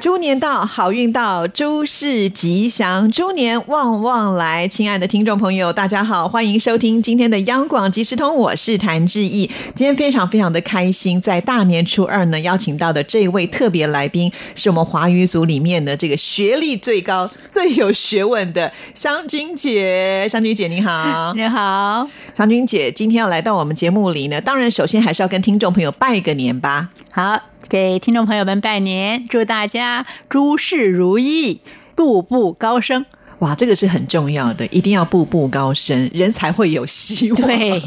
猪年到，好运到，诸事吉祥，猪年旺旺来！亲爱的听众朋友，大家好，欢迎收听今天的央广即时通，我是谭志毅。今天非常非常的开心，在大年初二呢，邀请到的这位特别来宾，是我们华语组里面的这个学历最高、最有学问的湘君姐。湘君姐，你好，你好，湘君姐，今天要来到我们节目里呢，当然首先还是要跟听众朋友拜个年吧。好，给听众朋友们拜年，祝大家诸事如意，步步高升。哇，这个是很重要的，一定要步步高升，人才会有希望。对。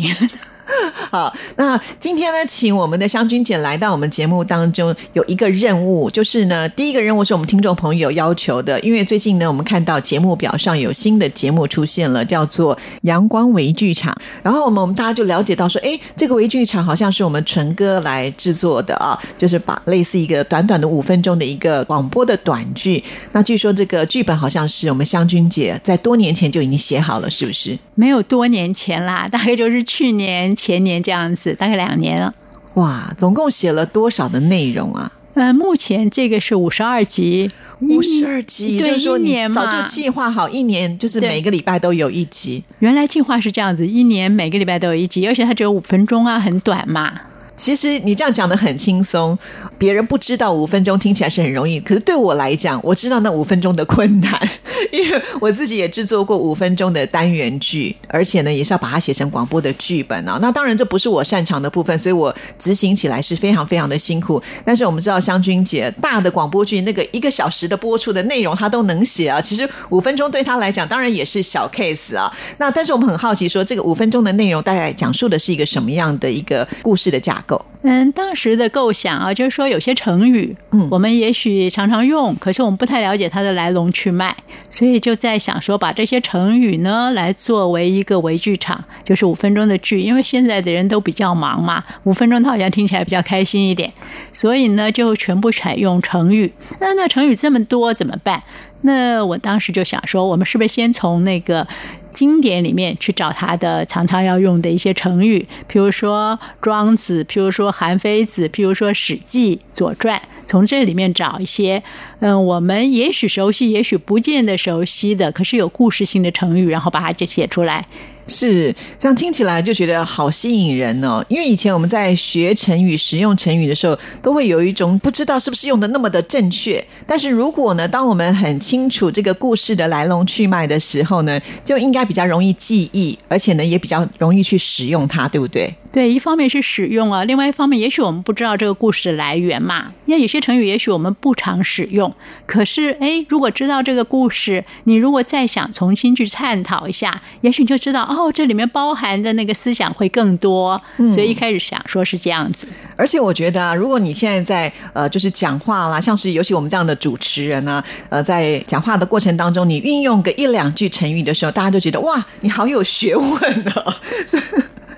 好，那今天呢，请我们的湘君姐来到我们节目当中，有一个任务，就是呢，第一个任务是我们听众朋友要求的，因为最近呢，我们看到节目表上有新的节目出现了，叫做阳光微剧场，然后我们我们大家就了解到说，哎，这个微剧场好像是我们纯哥来制作的啊，就是把类似一个短短的五分钟的一个广播的短剧，那据说这个剧本好像是我们湘君姐在多年前 就已经写好了，是不是？没有多年前啦，大概就是去年。前年这样子，大概两年了。哇，总共写了多少的内容啊？呃，目前这个是五十二集，五十二集，对，一年早就计划好，一年就是每个礼拜都有一集。原来计划是这样子，一年每个礼拜都有一集，而且它只有五分钟啊，很短嘛。其实你这样讲的很轻松，别人不知道五分钟听起来是很容易，可是对我来讲，我知道那五分钟的困难，因为我自己也制作过五分钟的单元剧，而且呢也是要把它写成广播的剧本啊。那当然这不是我擅长的部分，所以我执行起来是非常非常的辛苦。但是我们知道香君姐大的广播剧那个一个小时的播出的内容她都能写啊，其实五分钟对她来讲当然也是小 case 啊。那但是我们很好奇说这个五分钟的内容大概讲述的是一个什么样的一个故事的架构？嗯，当时的构想啊，就是说有些成语，嗯，我们也许常常用，可是我们不太了解它的来龙去脉，所以就在想说，把这些成语呢，来作为一个微剧场，就是五分钟的剧，因为现在的人都比较忙嘛，五分钟它好像听起来比较开心一点，所以呢，就全部采用成语。那那成语这么多怎么办？那我当时就想说，我们是不是先从那个。经典里面去找他的常常要用的一些成语，譬如说庄子，譬如说韩非子，譬如说史记、左传，从这里面找一些，嗯，我们也许熟悉，也许不见得熟悉的，可是有故事性的成语，然后把它就写出来。是这样听起来就觉得好吸引人哦，因为以前我们在学成语、使用成语的时候，都会有一种不知道是不是用的那么的正确。但是如果呢，当我们很清楚这个故事的来龙去脉的时候呢，就应该比较容易记忆，而且呢也比较容易去使用它，对不对？对，一方面是使用啊，另外一方面也许我们不知道这个故事的来源嘛。因为有些成语也许我们不常使用，可是哎，如果知道这个故事，你如果再想重新去探讨一下，也许你就知道哦，这里面包含的那个思想会更多。所以一开始想说是这样子。而且我觉得啊，如果你现在在呃，就是讲话啦，像是尤其我们这样的主持人啊，呃，在讲话的过程当中，你运用个一两句成语的时候，大家就觉得哇，你好有学问啊。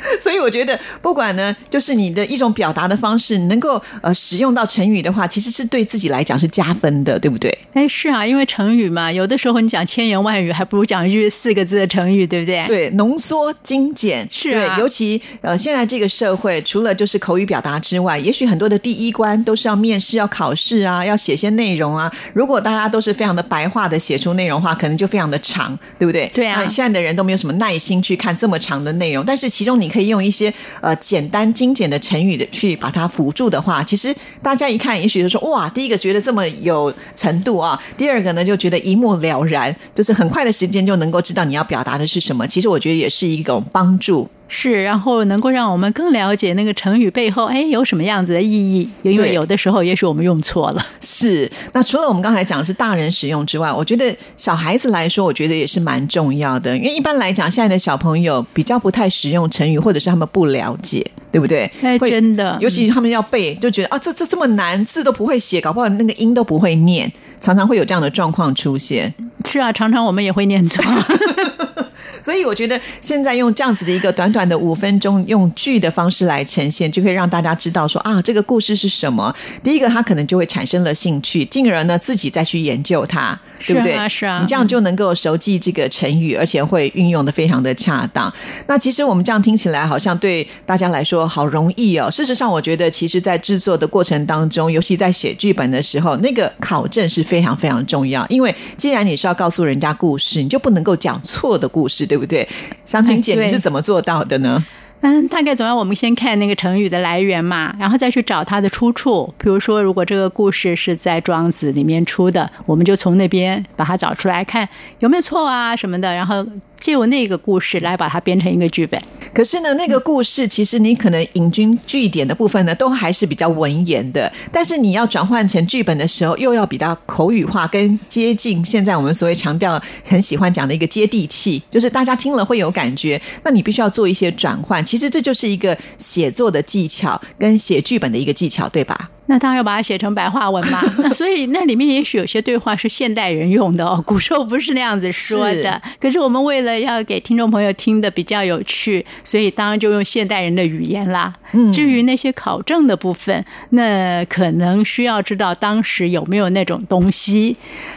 所以我觉得，不管呢，就是你的一种表达的方式，能够呃使用到成语的话，其实是对自己来讲是加分的，对不对？哎，是啊，因为成语嘛，有的时候你讲千言万语，还不如讲一句四个字的成语，对不对？对，浓缩精简是啊。尤其呃，现在这个社会，除了就是口语表达之外，也许很多的第一关都是要面试、要考试啊，要写些内容啊。如果大家都是非常的白话的写出内容的话，可能就非常的长，对不对？对啊。现在的人都没有什么耐心去看这么长的内容，但是其中你可以用一些呃简单精简的成语的去把它辅助的话，其实大家一看，也许就说哇，第一个觉得这么有程度啊，第二个呢就觉得一目了然，就是很快的时间就能够知道你要表达的是什么。其实我觉得也是一种帮助。是，然后能够让我们更了解那个成语背后，哎，有什么样子的意义？因为有的时候，也许我们用错了。是，那除了我们刚才讲的是大人使用之外，我觉得小孩子来说，我觉得也是蛮重要的。因为一般来讲，现在的小朋友比较不太使用成语，或者是他们不了解，对不对？哎，真的，尤其他们要背，就觉得啊，这这这么难，字都不会写，搞不好那个音都不会念，常常会有这样的状况出现。是啊，常常我们也会念错。所以我觉得现在用这样子的一个短短的五分钟，用剧的方式来呈现，就会让大家知道说啊，这个故事是什么。第一个，他可能就会产生了兴趣，进而呢自己再去研究它，对不对？是啊是啊你这样就能够熟记这个成语，而且会运用的非常的恰当。那其实我们这样听起来，好像对大家来说好容易哦。事实上，我觉得其实在制作的过程当中，尤其在写剧本的时候，那个考证是非常非常重要。因为既然你是要告诉人家故事，你就不能够讲错的故事，对不对？香婷姐，你是怎么做到的呢？嗯，大概总要我们先看那个成语的来源嘛，然后再去找它的出处。比如说，如果这个故事是在《庄子》里面出的，我们就从那边把它找出来看有没有错啊什么的，然后借由那个故事来把它编成一个剧本。可是呢，那个故事其实你可能引经据典的部分呢，都还是比较文言的。但是你要转换成剧本的时候，又要比较口语化，跟接近现在我们所谓强调很喜欢讲的一个接地气，就是大家听了会有感觉。那你必须要做一些转换。其实这就是一个写作的技巧，跟写剧本的一个技巧，对吧？那当然要把它写成白话文嘛。那所以那里面也许有些对话是现代人用的哦，古时候不是那样子说的。可是我们为了要给听众朋友听的比较有趣，所以当然就用现代人的语言啦。至于那些考证的部分，那可能需要知道当时有没有那种东西。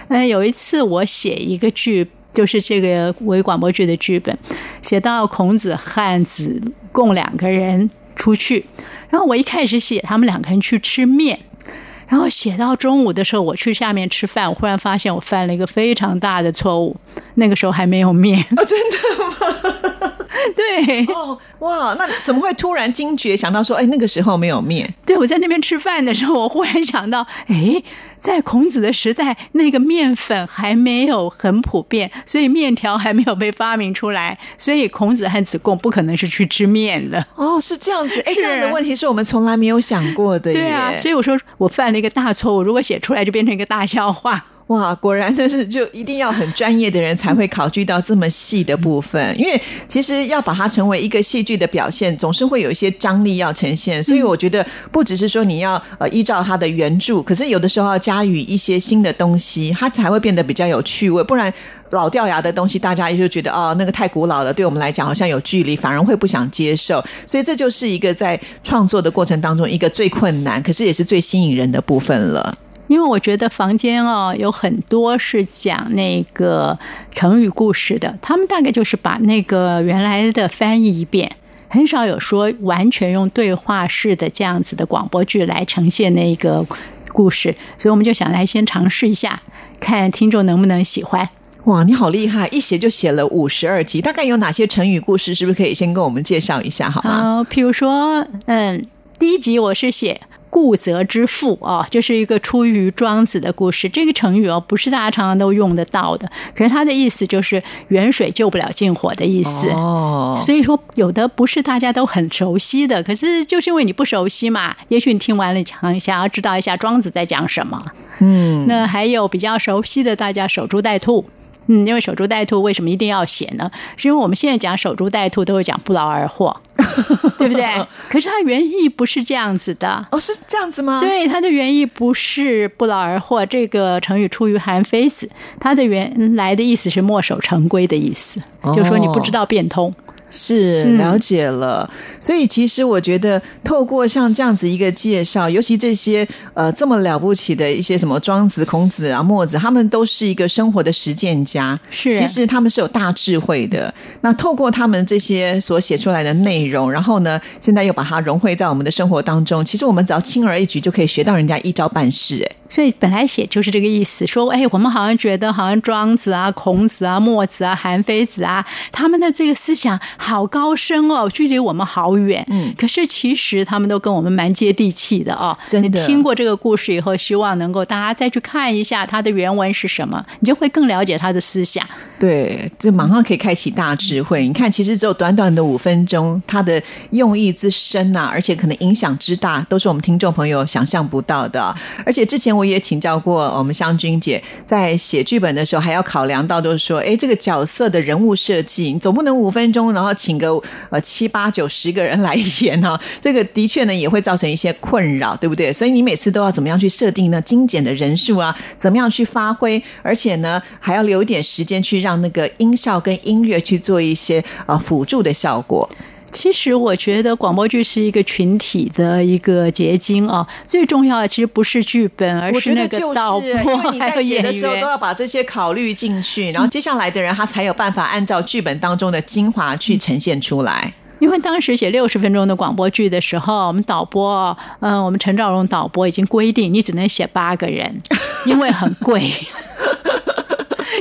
嗯，有一次我写一个剧。就是这个为广播剧的剧本，写到孔子和子贡两个人出去，然后我一开始写他们两个人去吃面，然后写到中午的时候，我去下面吃饭，我忽然发现我犯了一个非常大的错误，那个时候还没有面。哦，真的吗？对，哦，哇，那怎么会突然惊觉想到说，哎，那个时候没有面？对，我在那边吃饭的时候，我忽然想到，哎，在孔子的时代，那个面粉还没有很普遍，所以面条还没有被发明出来，所以孔子和子贡不可能是去吃面的。哦，是这样子，哎，这样的问题是我们从来没有想过的。对啊，所以我说我犯了一个大错误，如果写出来就变成一个大笑话。哇，果然的是，就一定要很专业的人才会考据到这么细的部分，因为其实要把它成为一个戏剧的表现，总是会有一些张力要呈现。所以我觉得，不只是说你要呃依照它的原著，可是有的时候要加以一些新的东西，它才会变得比较有趣味。不然老掉牙的东西，大家就觉得哦，那个太古老了，对我们来讲好像有距离，反而会不想接受。所以这就是一个在创作的过程当中一个最困难，可是也是最吸引人的部分了。因为我觉得房间哦有很多是讲那个成语故事的，他们大概就是把那个原来的翻译一遍，很少有说完全用对话式的这样子的广播剧来呈现那个故事，所以我们就想来先尝试一下，看听众能不能喜欢。哇，你好厉害！一写就写了五十二集，大概有哪些成语故事？是不是可以先跟我们介绍一下，好吗？好，譬如说，嗯，第一集我是写。固泽之父啊，就是一个出于庄子的故事。这个成语哦，不是大家常常都用得到的，可是它的意思就是远水救不了近火的意思。哦，所以说有的不是大家都很熟悉的，可是就是因为你不熟悉嘛，也许你听完了想想要知道一下庄子在讲什么。嗯，那还有比较熟悉的，大家守株待兔。嗯，因为守株待兔为什么一定要写呢？是因为我们现在讲守株待兔都会讲不劳而获，对不对？可是它原意不是这样子的。哦，是这样子吗？，对，它的原意不是不劳而获。这个成语出于韩非子，它的原来的意思是墨守成规的意思，哦就说你不知道变通。是嗯了解了。所以其实我觉得，透过像这样子一个介绍，尤其这些呃这么了不起的一些什么庄子、孔子啊、墨子，他们都是一个生活的实践家。是其实他们是有大智慧的。那透过他们这些所写出来的内容，然后呢，现在又把它融汇在我们的生活当中，其实我们只要轻而易举就可以学到人家一招半式。哎，所以本来写就是这个意思，说，哎，我们好像觉得好像庄子啊、孔子啊、墨子啊、韩非子啊，他们的这个思想好高深哦，距离我们好远。嗯可是其实他们都跟我们蛮接地气的哦。真的你听过这个故事以后，希望能够大家再去看一下它的原文是什么，你就会更了解他的思想。对，这马上可以开启大智慧。你看，其实只有短短的五分钟，它的用意之深呐、而且可能影响之大，都是我们听众朋友想象不到的。而且之前前我也请教过我们湘君姐，在写剧本的时候还要考量到，就是说，哎，这个角色的人物设计，你总不能五分钟然后请个呃七八九十个人来演哈，这个的确呢也会造成一些困扰，对不对？所以你每次都要怎么样去设定呢？精简的人数啊，怎么样去发挥？而且呢，还要留一点时间去让那个音效跟音乐去做一些呃辅助的效果。其实我觉得广播剧是一个群体的一个结晶啊，最重要的其实不是剧本，而是那个导播还有演员。的时候都要把这些考虑进去，然后接下来的人他才有办法按照剧本当中的精华去呈现出来。因为当时写六十分钟的广播剧的时候，我们导播，嗯，我们陈兆荣导播已经规定你只能写八个人，因为很贵。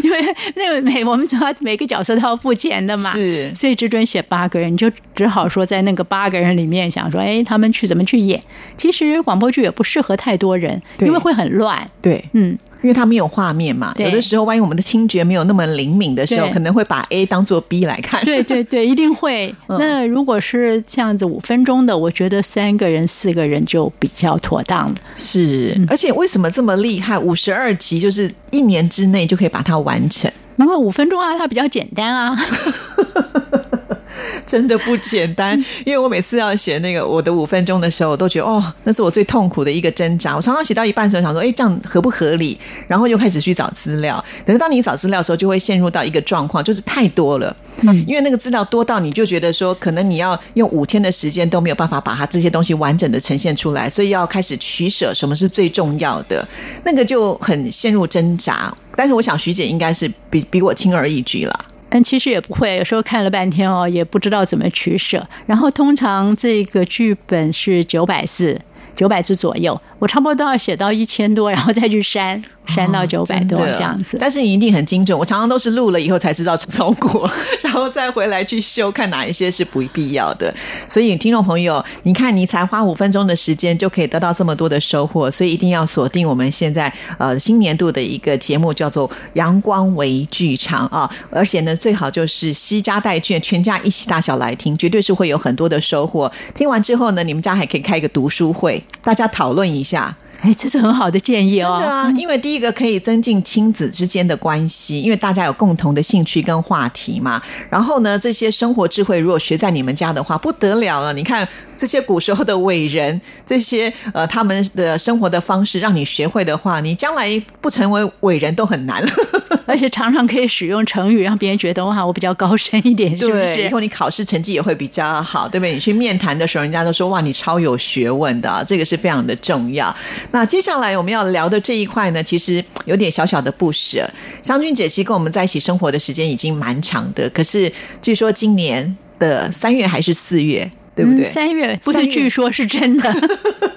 因为那个每我们主要每个角色都要付钱的嘛，是，所以只准写八个人，你就只好说在那个八个人里面想说，哎，他们去怎么去演？其实广播剧也不适合太多人，因为会很乱。对，嗯。因为它没有画面嘛，有的时候万一我们的听觉没有那么灵敏的时候，可能会把 A 当做 B 来看。对对对，一定会。那如果是这样子五分钟的，我觉得三个人、四个人就比较妥当了。是，而且为什么这么厉害？五十二集就是一年之内就可以把它完成？因为五分钟啊，它比较简单啊。真的不简单，因为我每次要写那个我的五分钟的时候，我都觉得哦，那是我最痛苦的一个挣扎。我常常写到一半的时候，想说，哎，这样合不合理？然后又开始去找资料。可是当你找资料的时候，就会陷入到一个状况，就是太多了。嗯，因为那个资料多到你就觉得说，可能你要用五天的时间都没有办法把它这些东西完整的呈现出来，所以要开始取舍，什么是最重要的？那个就很陷入挣扎。但是我想徐姐应该是比比我轻而易举了。但其实也不会，有时候看了半天哦，也不知道怎么取舍。然后通常这个剧本是九百字，九百字左右，我差不多都要写到一千多，然后再去删。删到九百多这样子，但是你一定很精准。我常常都是录了以后才知道超过，然后再回来去修，看哪一些是不必要的。所以听众朋友，你看你才花五分钟的时间就可以得到这么多的收获，所以一定要锁定我们现在呃新年度的一个节目，叫做《阳光微剧场》啊！而且呢，最好就是西家带卷，全家一起大小来听，绝对是会有很多的收获。听完之后呢，你们家还可以开一个读书会，大家讨论一下。下，哎，这是很好的建议哦！真的啊，因为第一个可以增进亲子之间的关系，因为大家有共同的兴趣跟话题嘛。然后呢，这些生活智慧如果学在你们家的话，不得了了！你看这些古时候的伟人，这些呃他们的生活的方式，让你学会的话，你将来不成为伟人都很难了。而且常常可以使用成语，让别人觉得哇，我比较高深一点，是不是？以后你考试成绩也会比较好，对不对？你去面谈的时候，人家都说哇，你超有学问的，这个是非常的重要。那接下来我们要聊的这一块呢，其实有点小小的不舍。湘君姐其实跟我们在一起生活的时间已经蛮长的，可是据说今年的三月还是四月，对不对？三月不是，据说是真的，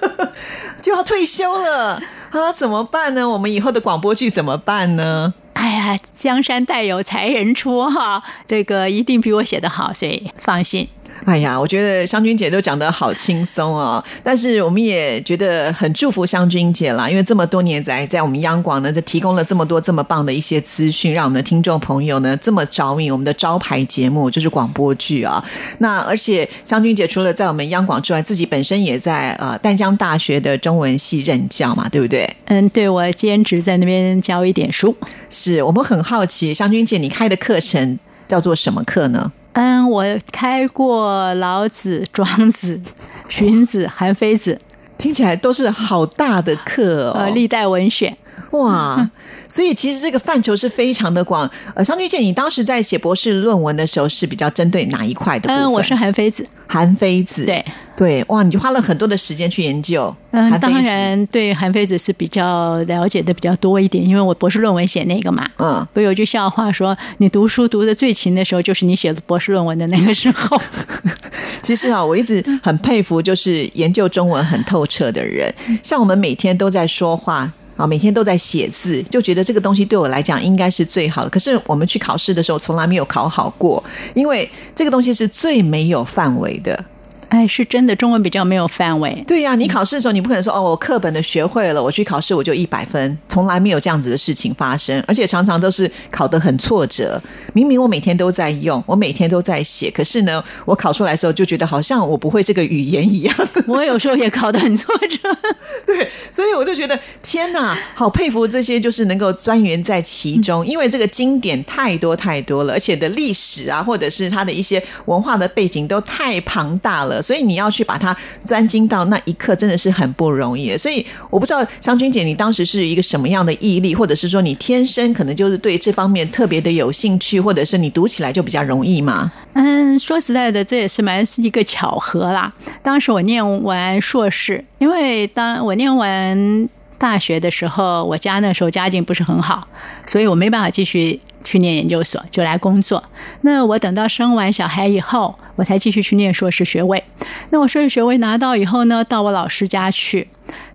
就要退休了啊？怎么办呢？我们以后的广播剧怎么办呢？哎呀，江山代有才人出哈，这个一定比我写的好，所以放心。哎呀，我觉得湘君姐都讲得好轻松哦，但是我们也觉得很祝福湘君姐啦，因为这么多年在在我们央广呢，就提供了这么多这么棒的一些资讯，让我们的听众朋友呢这么着迷我们的招牌节目就是广播剧啊。那而且湘君姐除了在我们央广之外，自己本身也在呃淡江大学的中文系任教嘛，对不对？嗯，对，我兼职在那边教一点书。是我们很好奇，湘君姐你开的课程叫做什么课呢？嗯，我开过老子、庄子、荀子、韩非子，听起来都是好大的课哦。历代文选。哇，所以其实这个范畴是非常的广。呃，商君姐，你当时在写博士论文的时候是比较针对哪一块的部分？嗯，我是韩非子。韩非子，对对，哇，你就花了很多的时间去研究。嗯，当然对韩非子是比较了解的比较多一点，因为我博士论文写那个嘛。嗯，不有句笑话说，你读书读的最勤的时候，就是你写博士论文的那个时候。其实啊，我一直很佩服，就是研究中文很透彻的人，像我们每天都在说话。啊，每天都在写字，就觉得这个东西对我来讲应该是最好的。可是我们去考试的时候，从来没有考好过，因为这个东西是最没有范围的。哎，是真的，中文比较没有范围。对呀，你考试的时候，你不可能说哦，我课本的学会了，我去考试我就一百分，从来没有这样子的事情发生，而且常常都是考得很挫折。明明我每天都在用，我每天都在写，可是呢，我考出来的时候就觉得好像我不会这个语言一样。我有时候也考得很挫折。对，所以我就觉得天哪，好佩服这些就是能够钻研在其中，因为这个经典太多太多了，而且的历史啊，或者是它的一些文化的背景都太庞大了。所以你要去把它钻精到那一刻，真的是很不容易。所以我不知道湘君姐，你当时是一个什么样的毅力，或者是说你天生可能就是对这方面特别的有兴趣，或者是你读起来就比较容易吗？嗯，说实在的，这也是蛮是一个巧合啦。当时我念完硕士，因为当我念完大学的时候，我家那时候家境不是很好，所以我没办法继续。去念研究所就来工作，那我等到生完小孩以后，我才继续去念硕士学位。那我硕士学位拿到以后呢，到我老师家去。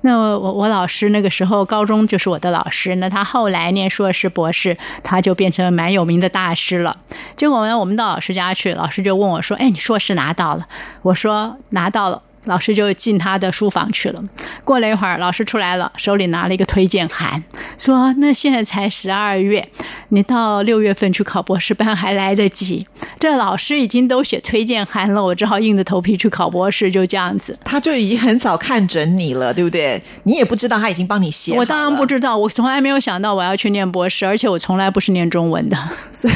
那我我老师那个时候高中就是我的老师，那他后来念硕士博士，他就变成蛮有名的大师了。结果呢，我们到老师家去，老师就问我说：“哎，你硕士拿到了？”我说：“拿到了。”老师就进他的书房去了。过了一会儿，老师出来了，手里拿了一个推荐函，说：“那现在才十二月，你到六月份去考博士班还来得及。”这老师已经都写推荐函了，我只好硬着头皮去考博士，就这样子。他就已经很早看准你了，对不对？你也不知道他已经帮你写。我当然不知道，我从来没有想到我要去念博士，而且我从来不是念中文的，所以，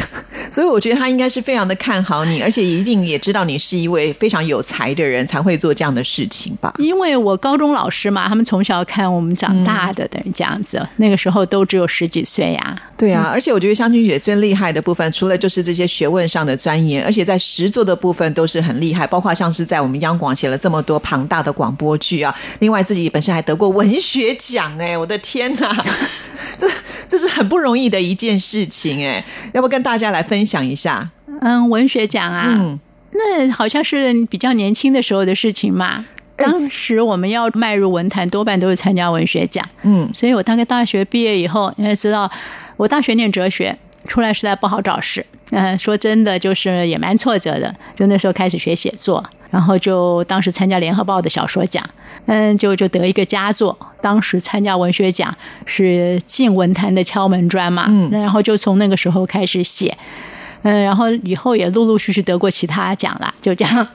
所以我觉得他应该是非常的看好你，而且一定也知道你是一位非常有才的人，才会做这样的事情吧。因为我高中老师嘛，他们从小看我们长大的，等于这样子。那个时候都只有十几岁呀。对啊，而且我觉得香君姐最厉害的部分，除了就是这些学问上的钻研，而且在实作的部分都是很厉害，包括像是在我们央广写了这么多庞大的广播剧啊。另外自己本身还得过文学奖，哎，我的天哪，这这是很不容易的一件事情，哎，要不跟大家来分享一下？嗯，文学奖啊，嗯，那好像是比较年轻的时候的事情嘛。当时我们要迈入文坛，多半都是参加文学奖。嗯，所以我大概大学毕业以后，你也知道，我大学念哲学，出来实在不好找事。嗯，说真的，就是也蛮挫折的。就那时候开始学写作，然后就当时参加联合报的小说奖，嗯，就就得一个佳作。当时参加文学奖是进文坛的敲门砖嘛。嗯，然后就从那个时候开始写。嗯，然后以后也陆陆续续得过其他奖了，就这样，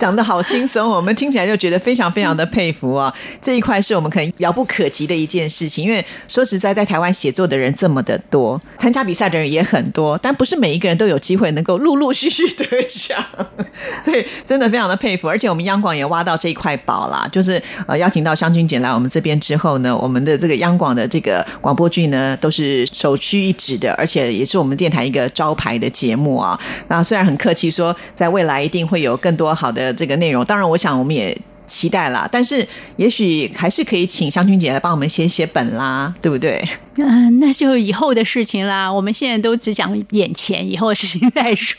讲的好轻松，我们听起来就觉得非常非常的佩服啊！这一块是我们可能遥不可及的一件事情，因为说实在，在台湾写作的人这么的多，参加比赛的人也很多，但不是每一个人都有机会能够陆陆续续得奖，所以真的非常的佩服。而且我们央广也挖到这一块宝啦，就是呃邀请到湘君姐来我们这边之后呢，我们的这个央广的这个广播剧呢都是首屈一指的，而且也是我们电台一个。招牌的节目啊，那虽然很客气说，在未来一定会有更多好的这个内容。当然，我想我们也期待啦。但是，也许还是可以请湘君姐来帮我们写写本啦，对不对？嗯，那就以后的事情啦。我们现在都只讲眼前，以后的事情再说。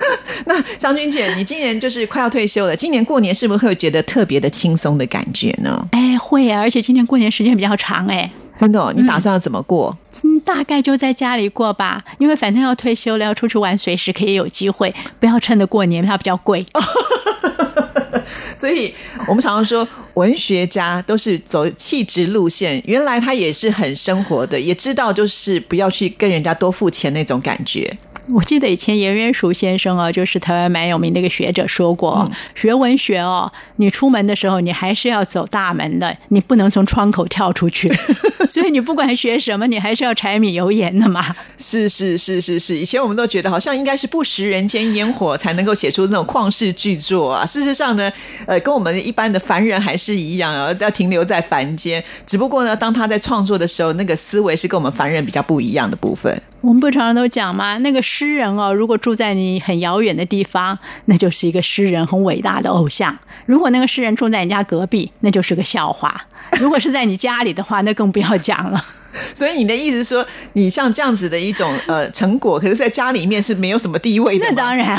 那湘君姐，你今年就是快要退休了，今年过年是不是会觉得特别的轻松的感觉呢？哎，会啊，而且今年过年时间比较长，哎。真的，你打算要怎么过？嗯，大概就在家里过吧，因为反正要退休了，要出去玩，随时可以有机会，不要趁着过年，它比较贵。所以我们常常说，文学家都是走气质路线，原来他也是很生活的，也知道就是不要去跟人家多付钱那种感觉。我记得以前颜元淑先生啊，就是台湾蛮有名的一个学者说过，学文学哦，你出门的时候你还是要走大门的，你不能从窗口跳出去。所以你不管学什么，你还是要柴米油盐的嘛。是是是是是，以前我们都觉得好像应该是不食人间烟火才能够写出那种旷世巨作啊。事实上呢，呃，跟我们一般的凡人还是一样啊，要停留在凡间。只不过呢，当他在创作的时候，那个思维是跟我们凡人比较不一样的部分。我们不常常都讲吗？那个诗人哦，如果住在你很遥远的地方，那就是一个诗人很伟大的偶像；如果那个诗人住在你家隔壁，那就是个笑话；如果是在你家里的话，那更不要讲了。所以你的意思说，你像这样子的一种呃成果，可是在家里面是没有什么地位的。那当然，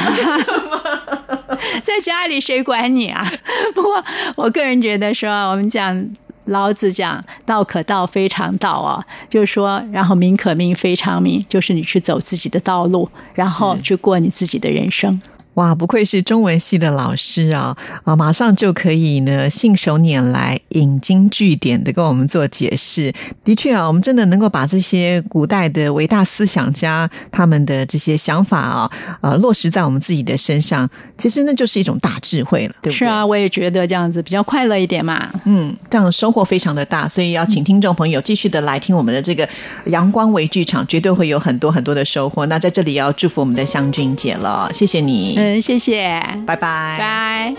在家里谁管你啊？不过我个人觉得说，我们讲。老子讲“道可道，非常道”啊，就是说，然后“名可名，非常名”，就是你去走自己的道路，然后去过你自己的人生。哇，不愧是中文系的老师啊！啊，马上就可以呢，信手拈来，引经据典的跟我们做解释。的确啊，我们真的能够把这些古代的伟大思想家他们的这些想法啊，呃，落实在我们自己的身上，其实那就是一种大智慧了，对不对？是啊，我也觉得这样子比较快乐一点嘛。嗯，这样收获非常的大，所以要请听众朋友继续的来听我们的这个阳光微剧场，绝对会有很多很多的收获。那在这里要祝福我们的湘君姐了，谢谢你。嗯，谢谢，拜拜，拜。